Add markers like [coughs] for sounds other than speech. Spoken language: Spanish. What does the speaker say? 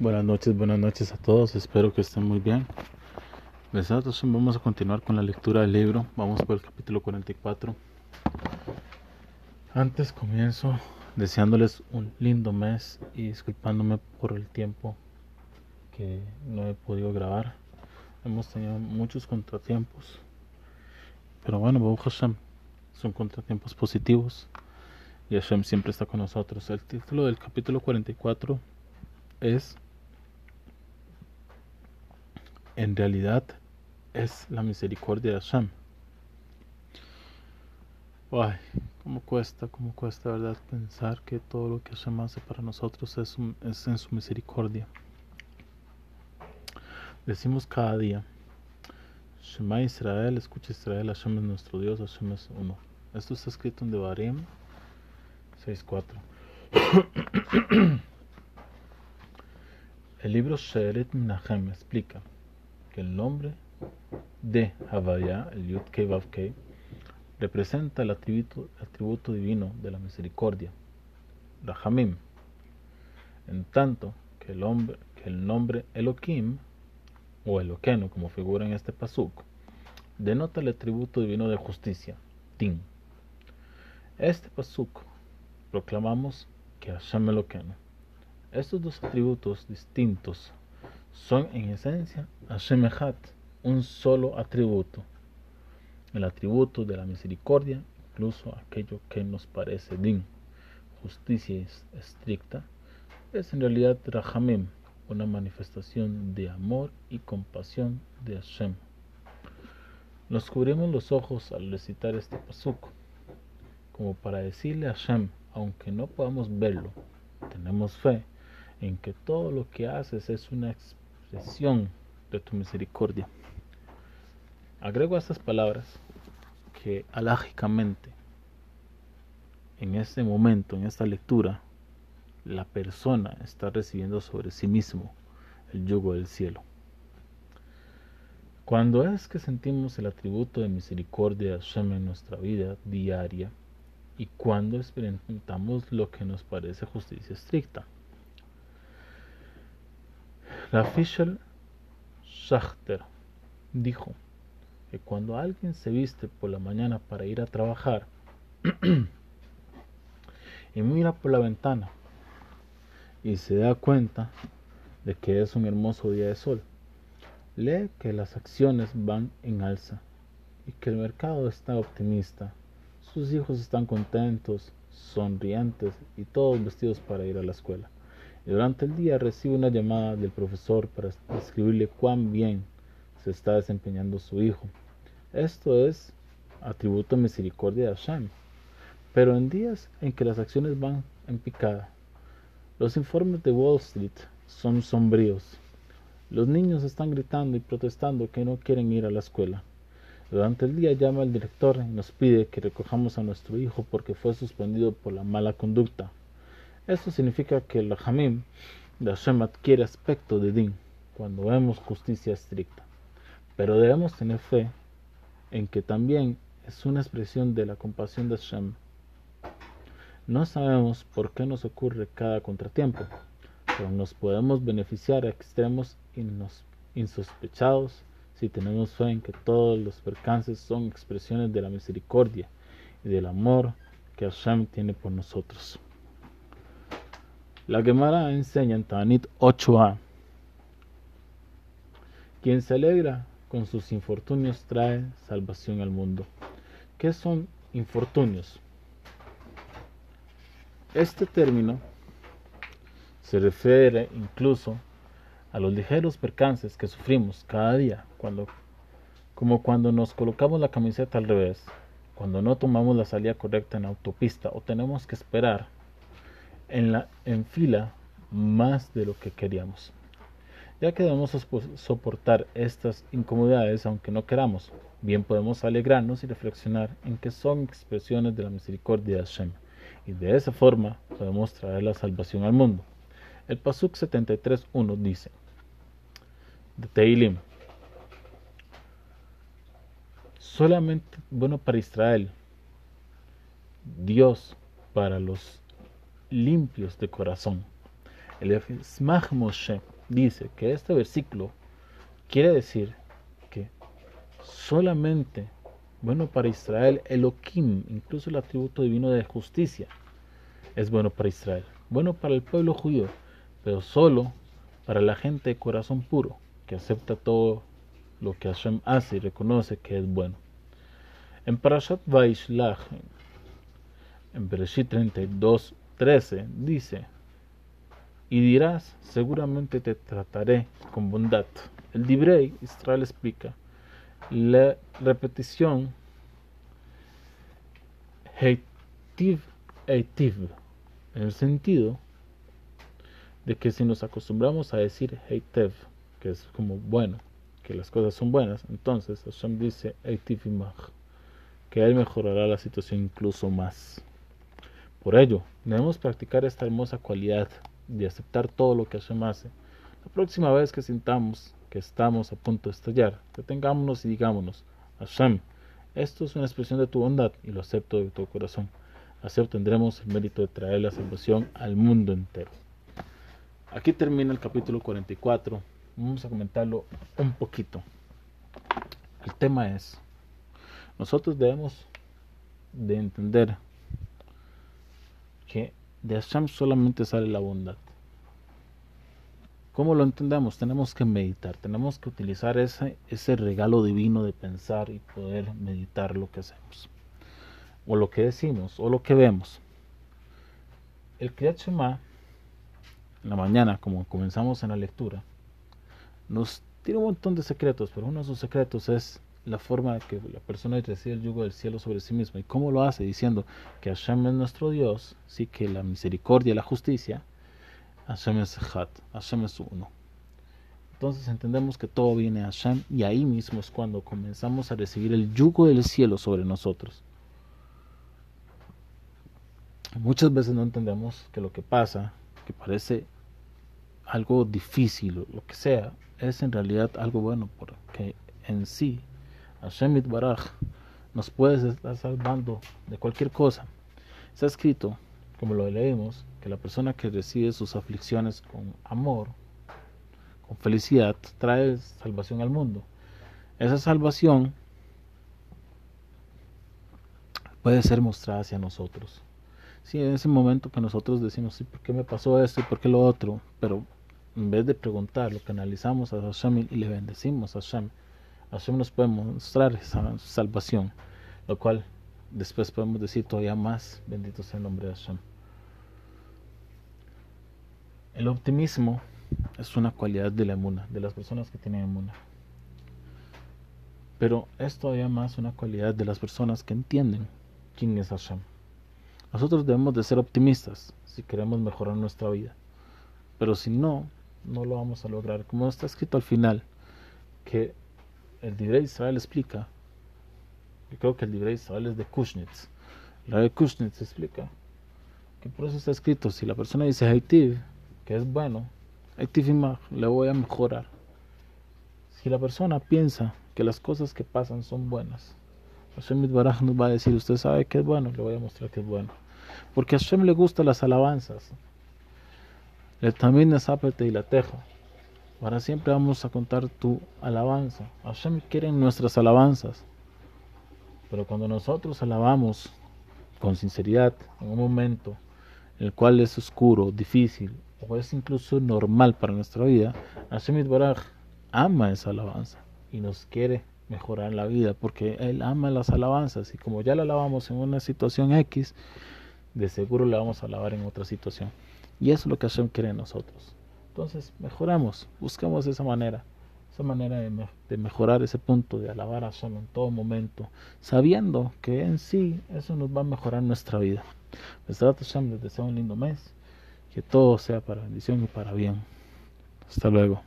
Buenas noches, buenas noches a todos, espero que estén muy bien. Nosotros vamos a continuar con la lectura del libro, vamos por el capítulo 44. Antes comienzo deseándoles un lindo mes y disculpándome por el tiempo que no he podido grabar. Hemos tenido muchos contratiempos, pero bueno, Baruch Hashem, son contratiempos positivos y Hashem siempre está con nosotros. El título del capítulo 44 es en realidad es la misericordia de Hashem. Ay, cómo cuesta, cómo cuesta, verdad, pensar que todo lo que Hashem hace para nosotros es, en su misericordia. Decimos cada día, Shema Israel, escucha Israel, Hashem es nuestro Dios, Hashem es uno. Esto está escrito en Devarim 6.4. [coughs] El libro Sheeret Menachem explica que el nombre de Havaya, el Yud Kei representa el atributo, atributo divino de la misericordia, Rahamim, en tanto que el, hombre, que el nombre Elohim, o Eloqueno, como figura en este pasuk, denota el atributo divino de justicia, Tin. Este pasuk proclamamos que Hashem Eloqueno. Estos dos atributos distintos son en esencia Hashem un solo atributo. El atributo de la misericordia, incluso aquello que nos parece din, justicia estricta, es en realidad Rahamim, una manifestación de amor y compasión de Hashem. Nos cubrimos los ojos al recitar este pasuk, como para decirle a Hashem, aunque no podamos verlo, tenemos fe en que todo lo que haces es una de tu misericordia. Agrego a estas palabras que alágicamente en este momento, en esta lectura, la persona está recibiendo sobre sí mismo el yugo del cielo. Cuando es que sentimos el atributo de misericordia de en nuestra vida diaria y cuando experimentamos lo que nos parece justicia estricta. La Fischer Schachter dijo que cuando alguien se viste por la mañana para ir a trabajar [clears throat] y mira por la ventana y se da cuenta de que es un hermoso día de sol, lee que las acciones van en alza y que el mercado está optimista, sus hijos están contentos, sonrientes y todos vestidos para ir a la escuela durante el día recibe una llamada del profesor para describirle cuán bien se está desempeñando su hijo. Esto es atributo de misericordia de Hashem. Pero en días en que las acciones van en picada, los informes de Wall Street son sombríos. Los niños están gritando y protestando que no quieren ir a la escuela. Durante el día llama el director y nos pide que recojamos a nuestro hijo porque fue suspendido por la mala conducta. Esto significa que el Hamim de Hashem adquiere aspecto de Din cuando vemos justicia estricta. Pero debemos tener fe en que también es una expresión de la compasión de Hashem. No sabemos por qué nos ocurre cada contratiempo, pero nos podemos beneficiar a extremos insospechados si tenemos fe en que todos los percances son expresiones de la misericordia y del amor que Hashem tiene por nosotros. La Gemara enseña en Tanit 8a. Quien se alegra con sus infortunios trae salvación al mundo. ¿Qué son infortunios? Este término se refiere incluso a los ligeros percances que sufrimos cada día, cuando, como cuando nos colocamos la camiseta al revés, cuando no tomamos la salida correcta en autopista o tenemos que esperar en, la, en fila más de lo que queríamos, ya que debemos soportar estas incomodidades aunque no queramos. Bien podemos alegrarnos y reflexionar en que son expresiones de la misericordia de Hashem, y de esa forma podemos traer la salvación al mundo. El Pasuk 73.1 dice, de Teilim, solamente bueno para Israel, Dios para los limpios de corazón. El Smach Moshe dice que este versículo quiere decir que solamente bueno para Israel, Elohim, incluso el atributo divino de justicia, es bueno para Israel, bueno para el pueblo judío, pero solo para la gente de corazón puro, que acepta todo lo que Hashem hace y reconoce que es bueno. En Parashat Vaishlach, en Bereshit 32, 13, dice, y dirás, seguramente te trataré con bondad. El Dibrei, Israel explica, la repetición heitiv heitiv, en el sentido de que si nos acostumbramos a decir heitev, que es como bueno, que las cosas son buenas, entonces Hashem dice heitiv imach, que Él mejorará la situación incluso más. Por ello, debemos practicar esta hermosa cualidad de aceptar todo lo que Hashem hace. La próxima vez que sintamos que estamos a punto de estallar, detengámonos y digámonos, Hashem, esto es una expresión de tu bondad y lo acepto de todo corazón. Así obtendremos el mérito de traer la salvación al mundo entero. Aquí termina el capítulo 44. Vamos a comentarlo un poquito. El tema es, nosotros debemos de entender de Hashem solamente sale la bondad. ¿Cómo lo entendemos? Tenemos que meditar, tenemos que utilizar ese, ese regalo divino de pensar y poder meditar lo que hacemos, o lo que decimos, o lo que vemos. El Kriyat Shema, en la mañana, como comenzamos en la lectura, nos tiene un montón de secretos, pero uno de sus secretos es la forma que la persona recibe el yugo del cielo sobre sí misma. ¿Y cómo lo hace? Diciendo que Hashem es nuestro Dios, sí que la misericordia la justicia Hashem es Hat, Hashem es uno. Entonces entendemos que todo viene a Hashem y ahí mismo es cuando comenzamos a recibir el yugo del cielo sobre nosotros. Muchas veces no entendemos que lo que pasa, que parece algo difícil o lo que sea, es en realidad algo bueno, porque en sí Hashem Baraj nos puede estar salvando de cualquier cosa. Está escrito, como lo leemos, que la persona que recibe sus aflicciones con amor, con felicidad, trae salvación al mundo. Esa salvación puede ser mostrada hacia nosotros. Si en ese momento que nosotros decimos, sí, ¿por qué me pasó esto y por qué lo otro? Pero en vez de preguntar, lo que analizamos a Hashem y le bendecimos a Hashem, Hashem nos puede mostrar esa salvación, lo cual después podemos decir todavía más, bendito sea el nombre de Hashem. El optimismo es una cualidad de la emuna, de las personas que tienen emuna. Pero es todavía más una cualidad de las personas que entienden quién es Hashem. Nosotros debemos de ser optimistas si queremos mejorar nuestra vida. Pero si no, no lo vamos a lograr. Como está escrito al final, que el de Israel explica, yo creo que el de Israel es de Kushnitz. La de Kushnitz explica que por eso está escrito, si la persona dice Haitiv, que es bueno, le voy a mejorar. Si la persona piensa que las cosas que pasan son buenas, Hashem Baraj nos va a decir, usted sabe que es bueno, le voy a mostrar que es bueno. Porque a Hashem le gustan las alabanzas. Le también y la teja. Para siempre vamos a contar tu alabanza. Hashem quiere nuestras alabanzas. Pero cuando nosotros alabamos con sinceridad, en un momento en el cual es oscuro, difícil, o es incluso normal para nuestra vida, Hashem Baraj ama esa alabanza y nos quiere mejorar la vida porque Él ama las alabanzas y como ya la alabamos en una situación X, de seguro la vamos a alabar en otra situación. Y eso es lo que Hashem quiere en nosotros. Entonces, mejoramos, buscamos esa manera, esa manera de, mejorar ese punto, de alabar a Hashem en todo momento, sabiendo que en sí eso nos va a mejorar nuestra vida. Les deseo un lindo mes que todo sea para bendición y para bien. Hasta luego.